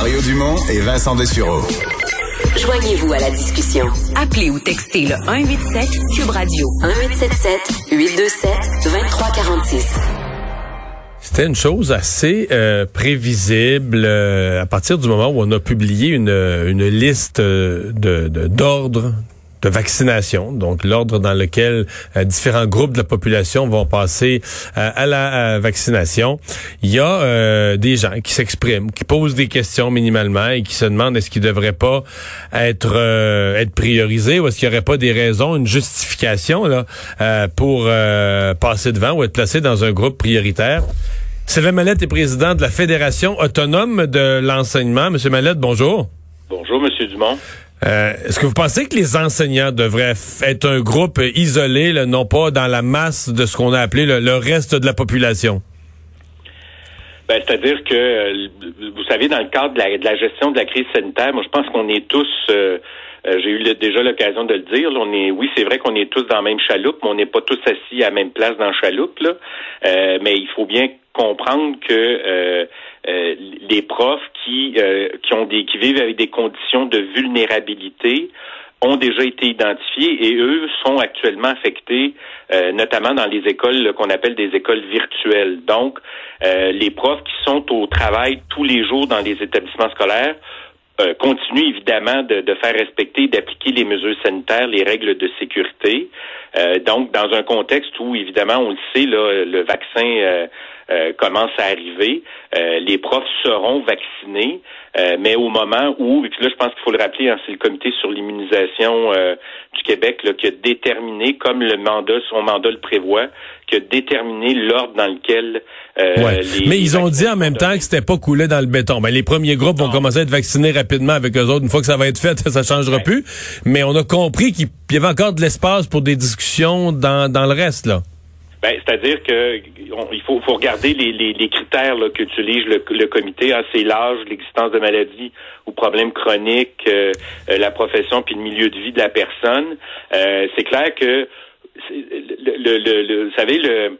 Mario Dumont et Vincent Dessureau. Joignez-vous à la discussion. Appelez ou textez le 187 Cube Radio 1877 827 2346. C'était une chose assez euh, prévisible euh, à partir du moment où on a publié une, une liste euh, de d'ordres de vaccination, donc l'ordre dans lequel euh, différents groupes de la population vont passer euh, à la euh, vaccination. Il y a des gens qui s'expriment, qui posent des questions minimalement et qui se demandent est-ce qu'ils devraient pas être être priorisés ou est-ce qu'il y aurait pas des raisons, une justification pour passer devant ou être placé dans un groupe prioritaire. Sylvain Mallette est président de la Fédération autonome de l'enseignement. Monsieur Mallette, bonjour. Bonjour, Monsieur Dumont. Euh, est-ce que vous pensez que les enseignants devraient être un groupe isolé, non pas dans la masse de ce qu'on a appelé le, reste de la population? Ben, c'est-à-dire que, euh, vous savez, dans le cadre de la, gestion de la crise sanitaire, moi, je pense qu'on est tous, euh, j'ai eu déjà l'occasion de le dire, on est, oui, c'est vrai qu'on est tous dans la même chaloupe, mais on n'est pas tous assis à la même place dans la chaloupe, là. mais il faut bien comprendre que euh, les profs qui euh, qui ont des qui vivent avec des conditions de vulnérabilité ont déjà été identifiés et eux sont actuellement affectés, euh, notamment dans les écoles qu'on appelle des écoles virtuelles. Donc, les profs qui sont au travail tous les jours dans les établissements scolaires continuent évidemment de, de faire respecter, d'appliquer les mesures sanitaires, les règles de sécurité. donc, dans un contexte où, évidemment, on le sait, là, le vaccin euh, commence à arriver. Euh, les profs seront vaccinés, euh, mais au moment où, et puis là, je pense qu'il faut le rappeler, hein, c'est le comité sur l'immunisation du Québec là, qui a déterminé, comme le mandat, son mandat le prévoit, qui a déterminé l'ordre dans lequel ouais. Mais ils ont dit en même temps que c'était pas coulé dans le béton. Ben, les premiers groupes vont commencer à être vaccinés rapidement avec eux autres. Une fois que ça va être fait, ça changera plus. Mais on a compris qu'il y avait encore de l'espace pour des discussions dans, dans le reste, là. Ben, c'est-à-dire que il faut, faut regarder les, les, les critères qu'utilise le, le, comité. Hein, c'est l'âge, l'existence de maladies ou problèmes chroniques, euh, euh, la profession puis le milieu de vie de la personne. Euh, c'est clair que le, le, le, vous savez le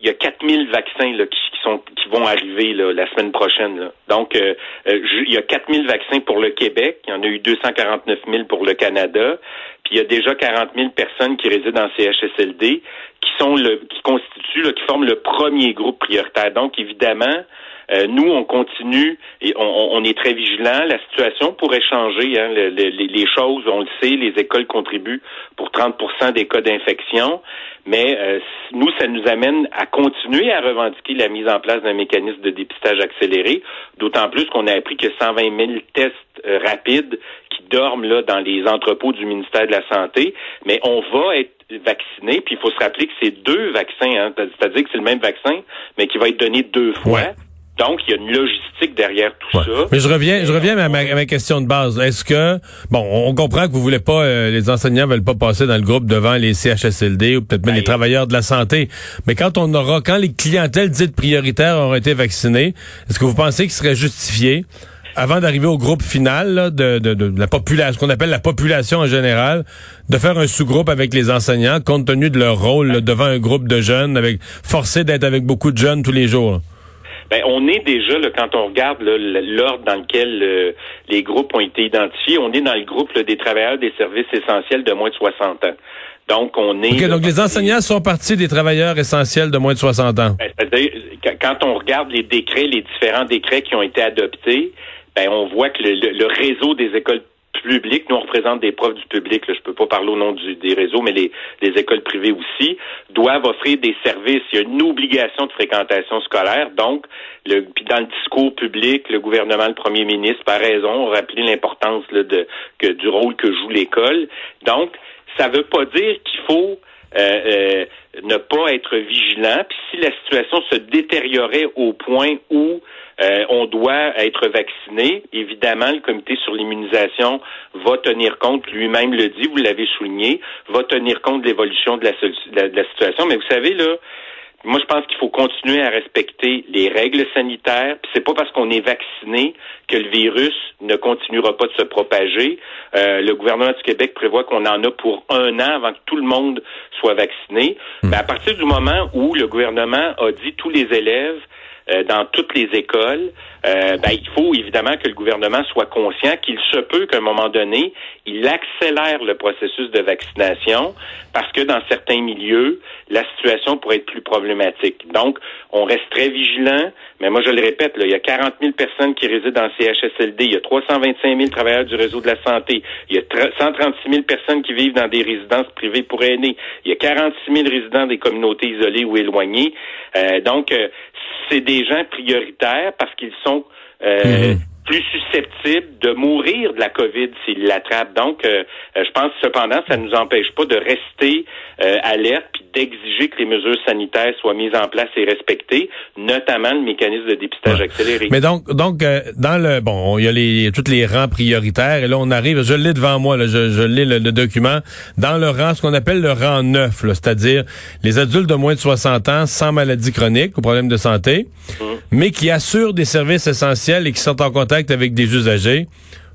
il y a 4000 vaccins là, qui, sont qui vont arriver là, la semaine prochaine. Là. Donc, euh, il y a 4000 vaccins pour le Québec. Il y en a eu 249 000 pour le Canada. Puis il y a déjà 40 000 personnes qui résident en CHSLD qui sont le qui constituent, là, qui forment le premier groupe prioritaire. Donc, évidemment, euh, nous, on continue et on, est très vigilants. La situation pourrait changer. Hein, les, choses, on le sait, les écoles contribuent pour 30% des cas d'infection. Mais euh, nous, ça nous amène à continuer à revendiquer la mise en place d'un mécanisme de dépistage accéléré, d'autant plus qu'on a appris que 120 000 tests euh, rapides qui dorment là dans les entrepôts du ministère de la Santé. Mais on va être vacciné, puis il faut se rappeler que c'est deux vaccins, hein, c'est-à-dire que c'est le même vaccin, mais qui va être donné deux fois. Donc, il y a une logistique derrière tout ça. Mais je reviens, je reviens à ma, question de base. Est-ce que, bon, on comprend que vous voulez pas, euh, les enseignants veulent pas passer dans le groupe devant les CHSLD ou peut-être même les ben, travailleurs de la santé. Mais quand on aura, quand les clientèles dites prioritaires auront été vaccinées, est-ce que vous pensez qu'il serait justifié avant d'arriver au groupe final de, de, la population, ce qu'on appelle la population en général, de faire un sous-groupe avec les enseignants, compte tenu de leur rôle devant un groupe de jeunes, avec forcé d'être avec beaucoup de jeunes tous les jours? Ben, on est déjà, là, quand on regarde l'ordre dans lequel euh, les groupes ont été identifiés, on est dans le groupe des travailleurs des services essentiels de moins de 60 ans. Donc, on est... donc les enseignants sont partis des travailleurs essentiels de moins de 60 ans. Ben, quand on regarde les décrets, les différents décrets qui ont été adoptés, ben, on voit que le réseau des écoles public, nous on représente des profs du public, là, je peux pas parler au nom du, des réseaux, mais les, les écoles privées aussi, doivent offrir des services. Il y a une obligation de fréquentation scolaire. Donc, le, puis dans le discours public, le gouvernement, le premier ministre, par raison, a rappelé l'importance de, que, du rôle que joue l'école. Donc, ça veut pas dire qu'il faut euh, euh, ne pas être vigilant. Puis si la situation se détériorait au point où euh, on doit être vacciné. Évidemment, le comité sur l'immunisation va tenir compte, lui-même le dit, vous l'avez souligné, va tenir compte de l'évolution de la, de la situation. Mais vous savez, là, moi, je pense qu'il faut continuer à respecter les règles sanitaires. Puis c'est pas parce qu'on est vacciné que le virus ne continuera pas de se propager. Euh, le gouvernement du Québec prévoit qu'on en a pour un an avant que tout le monde soit vacciné. Hmm. Mais à partir du moment où le gouvernement a dit tous les élèves euh, dans toutes les écoles, euh, ben, il faut évidemment que le gouvernement soit conscient qu'il se peut qu'à un moment donné, il accélère le processus de vaccination parce que dans certains milieux, la situation pourrait être plus problématique. Donc, on reste très vigilant, mais moi je le répète, il y a 40 000 personnes qui résident dans CHSLD, il y a 325 000 travailleurs du réseau de la santé, il y a 136 000 personnes qui vivent dans des résidences privées pour aînés, il y a 46 000 résidents des communautés isolées ou éloignées. Euh, donc, euh, c'est des gens prioritaires parce qu'ils sont euh, mhm. Plus susceptibles de mourir de la COVID s'ils l'attrapent. Donc, euh, euh, je pense cependant, ça ne nous empêche pas de rester euh, alerte puis d'exiger que les mesures sanitaires soient mises en place et respectées, notamment le mécanisme de dépistage accéléré. Mais donc, donc dans le bon, il y a les tous les rangs prioritaires et là on arrive, je l'ai devant moi, là, je, je lis le, document dans le rang, ce qu'on appelle le rang neuf, c'est-à-dire les adultes de moins de 60 ans sans maladie chronique ou problème de santé, mmh. mais qui assurent des services essentiels et qui sont en contact avec des usagers.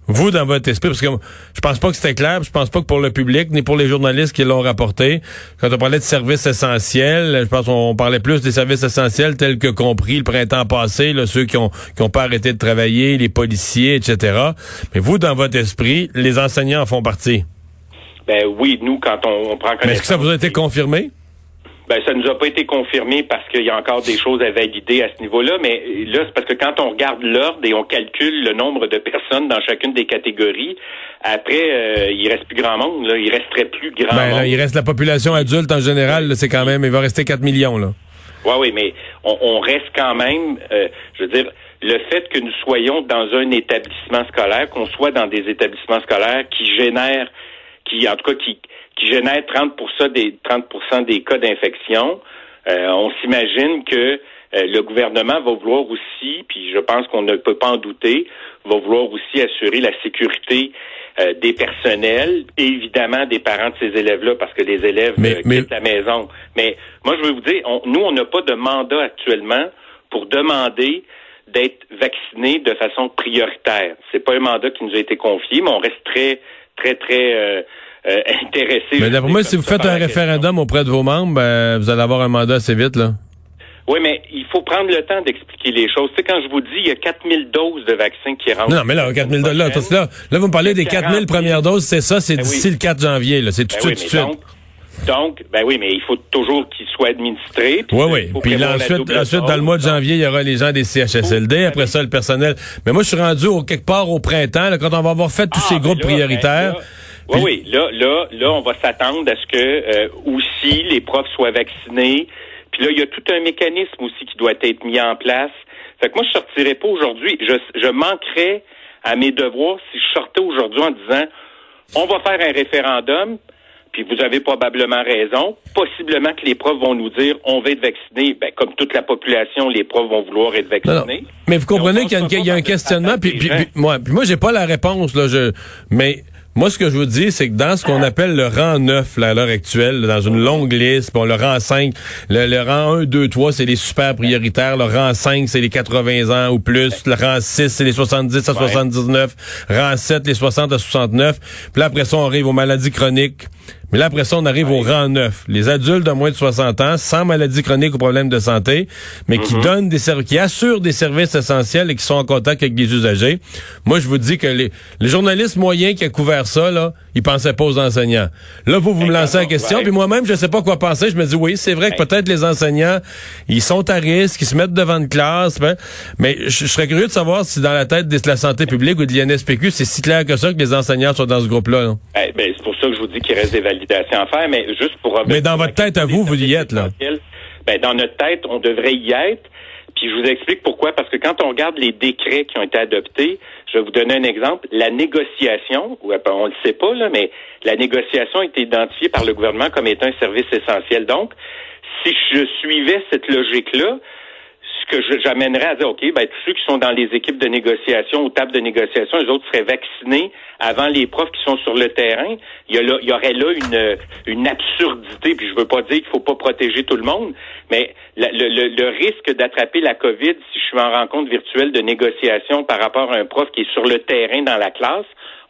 Vous, dans votre esprit, parce que je pense pas que c'était clair, je pense pas que pour le public, ni pour les journalistes qui l'ont rapporté, quand on parlait de services essentiels, je pense qu'on parlait plus des services essentiels tels que compris le printemps passé, là, ceux qui ont, qui ont pas arrêté de travailler, les policiers, etc. Mais vous, dans votre esprit, les enseignants en font partie. Ben oui, nous, quand on, on prend connaissance... Mais est-ce que ça vous a été confirmé? Ben, ça nous a pas été confirmé parce qu'il y a encore des choses à valider à ce niveau-là, mais là, c'est parce que quand on regarde l'ordre et on calcule le nombre de personnes dans chacune des catégories, après, euh, il reste plus grand monde, là. Il resterait plus grand ben, monde. il reste la population adulte en général, c'est quand même, il va rester 4 millions, là. Oui, oui, mais on, reste quand même, euh, je veux dire, le fait que nous soyons dans un établissement scolaire, qu'on soit dans des établissements scolaires qui génèrent, qui, en tout cas, qui, qui génère 30 des 30% des cas d'infection. Euh, on s'imagine que euh, le gouvernement va vouloir aussi, puis je pense qu'on ne peut pas en douter, va vouloir aussi assurer la sécurité euh, des personnels et évidemment des parents de ces élèves-là, parce que les élèves mais, quittent la maison. Mais moi, je veux vous dire, nous, on n'a pas de mandat actuellement pour demander d'être vaccinés de façon prioritaire. C'est pas un mandat qui nous a été confié, mais on reste très, très, très euh. Mais d'après moi, si vous faites un référendum auprès de vos membres, ben, vous allez avoir un mandat assez vite, là. Oui, mais il faut prendre le temps d'expliquer les choses. Tu sais, quand je vous dis, il y a 4000 doses de vaccins qui rentrent. Non, mais là, 4000 doses, là, là, là, vous me parlez des 4000 premières doses, c'est ça, c'est ben d'ici le 4 janvier, là. C'est tout de ben suite, tout de suite. Donc, ben oui, mais il faut toujours qu'ils soient administrés. Oui, oui. Puis ensuite, ensuite dans le mois de janvier, il y aura les gens des CHSLD. Après ça, le personnel. Mais moi, je suis rendu au, quelque part au printemps, là, quand on va avoir fait tous ah, ces groupes ben prioritaires. Oui, oui. Là, là, là, on va s'attendre à ce que euh, aussi les profs soient vaccinés. Puis là, il y a tout un mécanisme aussi qui doit être mis en place. Fait que moi, je sortirais pas aujourd'hui. Je, je manquerais à mes devoirs si je sortais aujourd'hui en disant on va faire un référendum, puis vous avez probablement raison. Possiblement que les profs vont nous dire on va être vaccinés. Ben, comme toute la population, les profs vont vouloir être vaccinés. Mais vous comprenez qu'il y, a un questionnement. Puis, puis, moi, puis moi, j'ai pas la réponse là. Je, mais moi, ce que je vous dis, c'est que dans ce qu'on appelle le rang 9 là, à l'heure actuelle, dans une longue liste, bon, le rang 5, le, rang 1, 2, 3, c'est les super prioritaires. Le rang 5, c'est les 80 ans ou plus. Le rang 6, c'est les 70 à 79. Rang 7, les 60 à 69. Puis là, après ça, on arrive aux maladies chroniques. Mais là, après ça, on arrive au rang 9. Les adultes de moins de 60 ans, sans maladie chronique ou problème de santé, mais qui mhm. donnent des services, qui assurent des services essentiels et qui sont en contact avec des usagers. Moi, je vous dis que les, les journalistes moyens qui ont couvert ça, là, ils pensaient pas aux enseignants. Là, vous, vous me lancez la question, puis moi-même, je sais pas quoi penser. Je me dis, oui, c'est vrai que peut-être les enseignants, ils sont à risque, ils se mettent devant une classe, ben, mais je, serais curieux de savoir si dans la tête de la santé publique ou de l'INSPQ, c'est si clair que ça que les enseignants sont dans ce groupe-là. Eh, ben, c'est pour ça que je vous dis qu'il reste des validation à faire, mais juste pour... Mais dans votre tête à vous, vous y êtes, là. Ben, dans notre tête, on devrait y être. Puis je vous explique pourquoi. Parce que quand on regarde les décrets qui ont été adoptés, je vais vous donner un exemple. La négociation, on ne le sait pas, là, mais la négociation a été identifiée par le gouvernement comme étant un service essentiel. Donc, si je suivais cette logique-là, que j'amènerais à dire, OK, ben, tous ceux qui sont dans les équipes de négociation ou tables de négociation, les autres seraient vaccinés avant les profs qui sont sur le terrain. Il y, il y aurait là une, une absurdité, puis je veux pas dire qu'il faut pas protéger tout le monde, mais le, le, le risque d'attraper la COVID si je suis en rencontre virtuelle de négociation par rapport à un prof qui est sur le terrain dans la classe,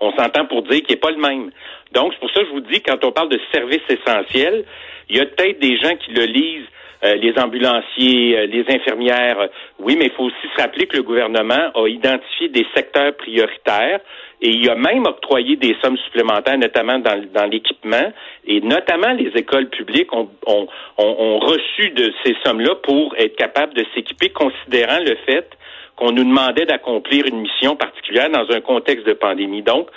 on s'entend pour dire qu'il n'est pas le même. Donc, c'est pour ça que je vous dis, quand on parle de services essentiels, il y a peut-être des gens qui le lisent les ambulanciers, les infirmières. Oui, mais il faut aussi se rappeler que le gouvernement a identifié des secteurs prioritaires et il a même octroyé des sommes supplémentaires, notamment dans, l'équipement, et notamment les écoles publiques ont, ont, ont, reçu de ces sommes-là pour être capables de s'équiper, considérant le fait qu'on nous demandait d'accomplir une mission particulière dans un contexte de pandémie. Donc,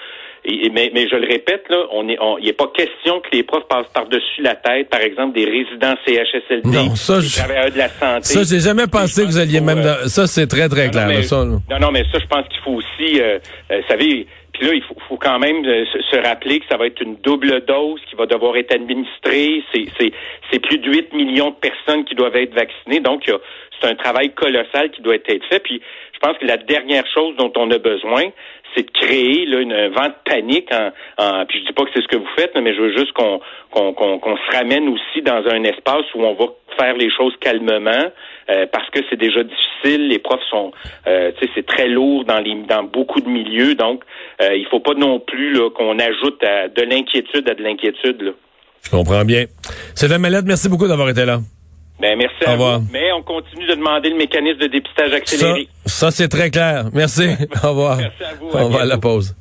mais, mais, je le répète, là, on est, il n'est pas question que les profs passent par-dessus la tête, par exemple, des résidents CHSLD, non, ça, des travailleurs de la santé. Ça, j'ai jamais pensé que vous alliez même... Euh, ça, c'est très, très clair. Non, non, mais ça, je pense qu'il faut aussi... Euh, euh, vous savez, puis là, il faut, faut quand même se, rappeler que ça va être une double dose qui va devoir être administrée. C'est plus de 8 millions de personnes qui doivent être vaccinées. Donc, c'est un travail colossal qui doit être fait. Puis, je pense que la dernière chose dont on a besoin, c'est de créer là, une, un vent de panique. En, en, puis je dis pas que c'est ce que vous faites, mais je veux juste qu'on se ramène aussi dans un espace où on va faire les choses calmement, euh, parce que c'est déjà difficile. Les profs sont, euh, tu sais, c'est très lourd dans les dans beaucoup de milieux, donc euh, il faut pas non plus qu'on ajoute de l'inquiétude à de l'inquiétude. Je comprends bien. Sylvain Mallette, merci beaucoup d'avoir été là. Ben, merci à vous. Mais on continue de demander le mécanisme de dépistage accéléré. Ça, ça c'est très clair. Merci. Au revoir. Merci à vous. On va à la pause.